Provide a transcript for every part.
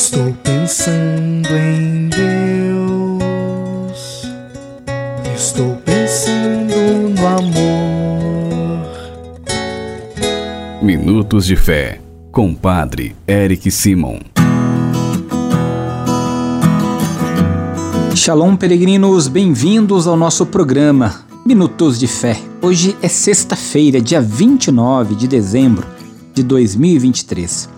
Estou pensando em Deus. Estou pensando no amor. Minutos de Fé, com Padre Eric Simon. Shalom, peregrinos, bem-vindos ao nosso programa Minutos de Fé. Hoje é sexta-feira, dia 29 de dezembro de 2023.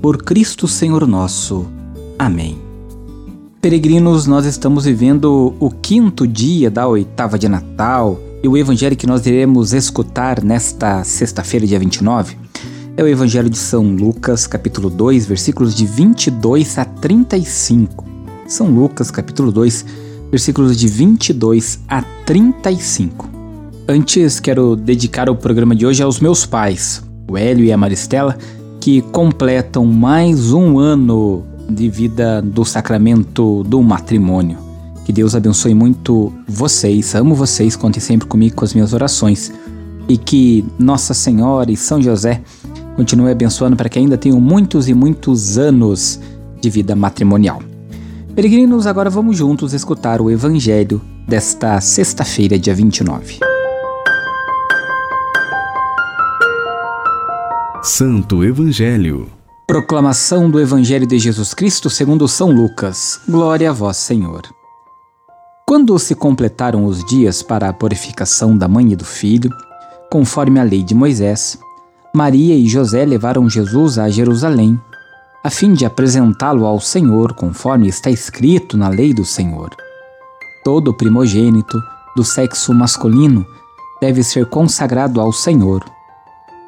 por Cristo Senhor nosso. Amém. Peregrinos, nós estamos vivendo o quinto dia da oitava de Natal e o evangelho que nós iremos escutar nesta sexta-feira, dia 29, é o evangelho de São Lucas, capítulo 2, versículos de 22 a 35. São Lucas, capítulo 2, versículos de 22 a 35. Antes, quero dedicar o programa de hoje aos meus pais, o Hélio e a Maristela, que completam mais um ano de vida do sacramento do matrimônio. Que Deus abençoe muito vocês, amo vocês, contem sempre comigo com as minhas orações. E que Nossa Senhora e São José continue abençoando para que ainda tenham muitos e muitos anos de vida matrimonial. Peregrinos, agora vamos juntos escutar o Evangelho desta sexta-feira, dia 29. Santo Evangelho. Proclamação do Evangelho de Jesus Cristo segundo São Lucas. Glória a vós, Senhor. Quando se completaram os dias para a purificação da mãe e do filho, conforme a lei de Moisés, Maria e José levaram Jesus a Jerusalém, a fim de apresentá-lo ao Senhor, conforme está escrito na lei do Senhor. Todo primogênito do sexo masculino deve ser consagrado ao Senhor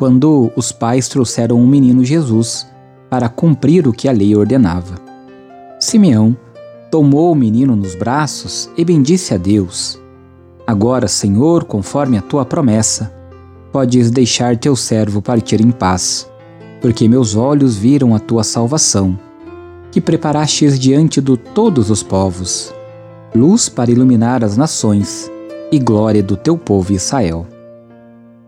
quando os pais trouxeram um menino Jesus para cumprir o que a lei ordenava. Simeão tomou o menino nos braços e bendisse a Deus. Agora, Senhor, conforme a tua promessa, podes deixar teu servo partir em paz, porque meus olhos viram a tua salvação, que preparastes diante de todos os povos, luz para iluminar as nações e glória do teu povo Israel.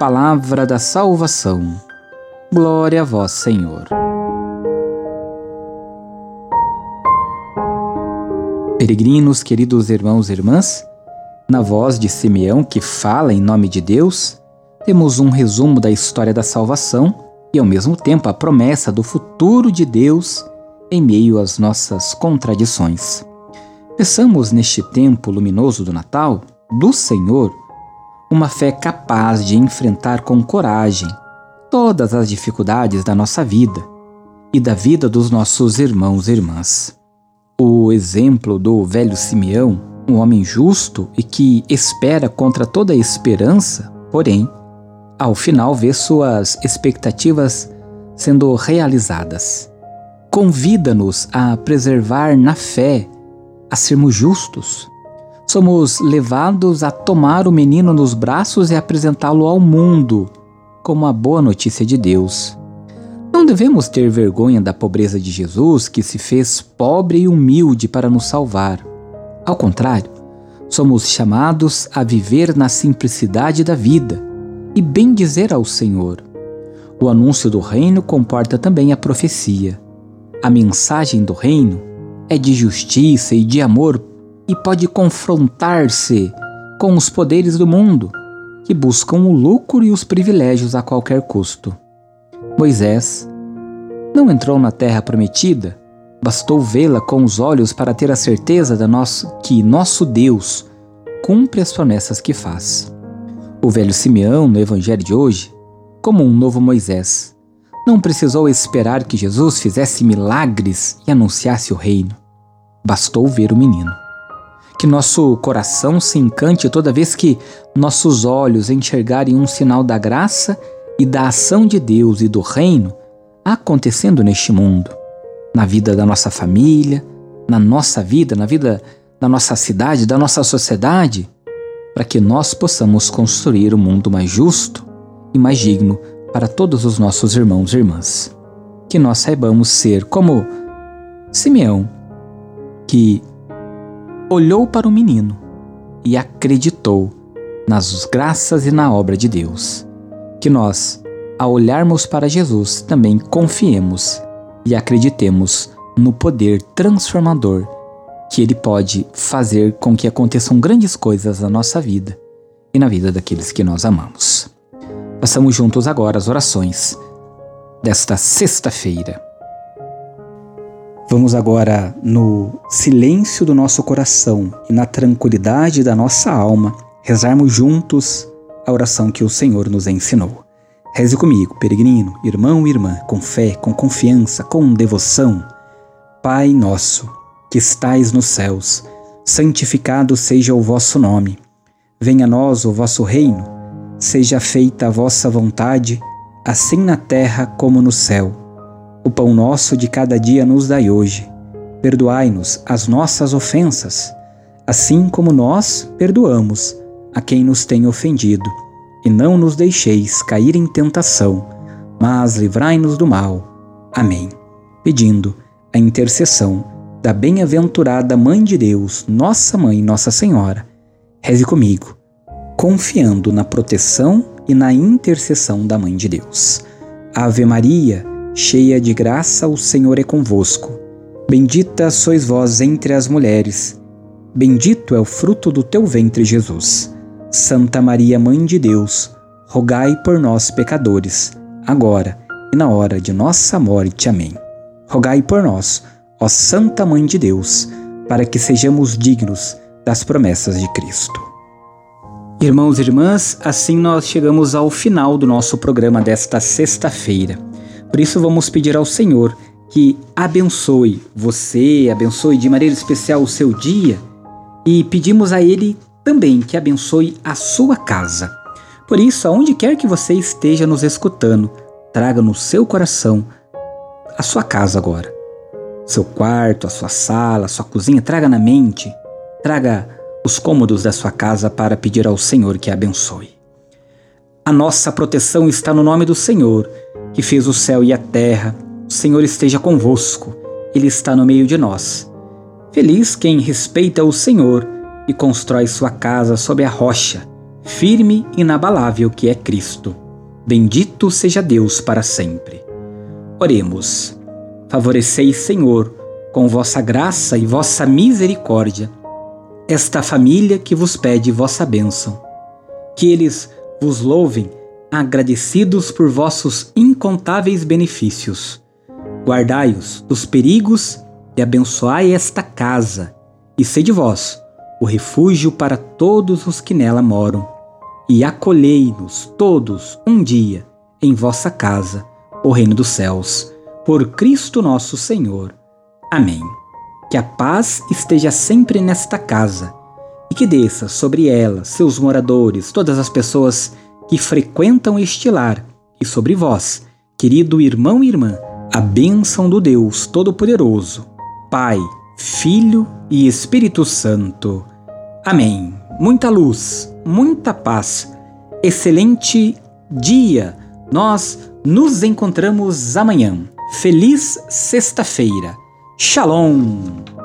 palavra da salvação. Glória a vós, Senhor. Peregrinos, queridos irmãos e irmãs, na voz de Simeão, que fala em nome de Deus, temos um resumo da história da salvação e, ao mesmo tempo, a promessa do futuro de Deus em meio às nossas contradições. Peçamos neste tempo luminoso do Natal, do Senhor, uma fé capaz de enfrentar com coragem todas as dificuldades da nossa vida e da vida dos nossos irmãos e irmãs. o exemplo do velho Simeão, um homem justo e que espera contra toda esperança, porém, ao final vê suas expectativas sendo realizadas. Convida-nos a preservar na fé, a sermos justos. Somos levados a tomar o menino nos braços e apresentá-lo ao mundo como a boa notícia de Deus. Não devemos ter vergonha da pobreza de Jesus, que se fez pobre e humilde para nos salvar. Ao contrário, somos chamados a viver na simplicidade da vida e bendizer ao Senhor. O anúncio do reino comporta também a profecia. A mensagem do reino é de justiça e de amor e pode confrontar-se com os poderes do mundo, que buscam o lucro e os privilégios a qualquer custo. Moisés não entrou na terra prometida, bastou vê-la com os olhos para ter a certeza da nosso, que nosso Deus cumpre as promessas que faz. O velho Simeão, no Evangelho de hoje, como um novo Moisés, não precisou esperar que Jesus fizesse milagres e anunciasse o reino. Bastou ver o menino. Que nosso coração se encante toda vez que nossos olhos enxergarem um sinal da graça e da ação de Deus e do reino acontecendo neste mundo, na vida da nossa família, na nossa vida, na vida da nossa cidade, da nossa sociedade para que nós possamos construir um mundo mais justo e mais digno para todos os nossos irmãos e irmãs. Que nós saibamos ser como Simeão, que olhou para o menino e acreditou nas graças e na obra de Deus. Que nós, ao olharmos para Jesus, também confiemos e acreditemos no poder transformador que Ele pode fazer com que aconteçam grandes coisas na nossa vida e na vida daqueles que nós amamos. Passamos juntos agora as orações desta sexta-feira. Vamos agora, no silêncio do nosso coração e na tranquilidade da nossa alma, rezarmos juntos a oração que o Senhor nos ensinou. Reze comigo, peregrino, irmão e irmã, com fé, com confiança, com devoção. Pai nosso, que estais nos céus, santificado seja o vosso nome. Venha a nós o vosso reino, seja feita a vossa vontade, assim na terra como no céu. O pão nosso de cada dia nos dai hoje. Perdoai-nos as nossas ofensas, assim como nós perdoamos a quem nos tem ofendido. E não nos deixeis cair em tentação, mas livrai-nos do mal. Amém. Pedindo a intercessão da bem-aventurada Mãe de Deus, Nossa Mãe, Nossa Senhora, reze comigo, confiando na proteção e na intercessão da Mãe de Deus. Ave Maria, cheia de graça, o Senhor é convosco. Bendita sois vós entre as mulheres, bendito é o fruto do teu ventre, Jesus. Santa Maria, Mãe de Deus, rogai por nós, pecadores, agora e na hora de nossa morte. Amém. Rogai por nós, ó Santa Mãe de Deus, para que sejamos dignos das promessas de Cristo. Irmãos e irmãs, assim nós chegamos ao final do nosso programa desta sexta-feira. Por isso vamos pedir ao Senhor que abençoe você, abençoe de maneira especial o seu dia e pedimos a Ele também que abençoe a sua casa. Por isso, aonde quer que você esteja nos escutando, traga no seu coração a sua casa agora seu quarto, a sua sala, a sua cozinha, traga na mente, traga os cômodos da sua casa para pedir ao Senhor que a abençoe. A nossa proteção está no nome do Senhor, que fez o céu e a terra. O Senhor esteja convosco, Ele está no meio de nós. Feliz quem respeita o Senhor e constrói sua casa sob a rocha, firme e inabalável que é Cristo. Bendito seja Deus para sempre. Oremos. Favoreceis, Senhor, com vossa graça e vossa misericórdia, esta família que vos pede vossa bênção. Que eles vos louvem, agradecidos por vossos incontáveis benefícios. Guardai-os dos perigos e abençoai esta casa, e sede vós o refúgio para todos os que nela moram. E acolhei-nos todos um dia em vossa casa, o reino dos céus por Cristo nosso Senhor. Amém. Que a paz esteja sempre nesta casa e que desça sobre ela, seus moradores, todas as pessoas que frequentam este lar e sobre vós, querido irmão e irmã, a bênção do Deus Todo-Poderoso, Pai, Filho e Espírito Santo. Amém. Muita luz, muita paz, excelente dia. Nós nos encontramos amanhã. Feliz sexta-feira. Shalom!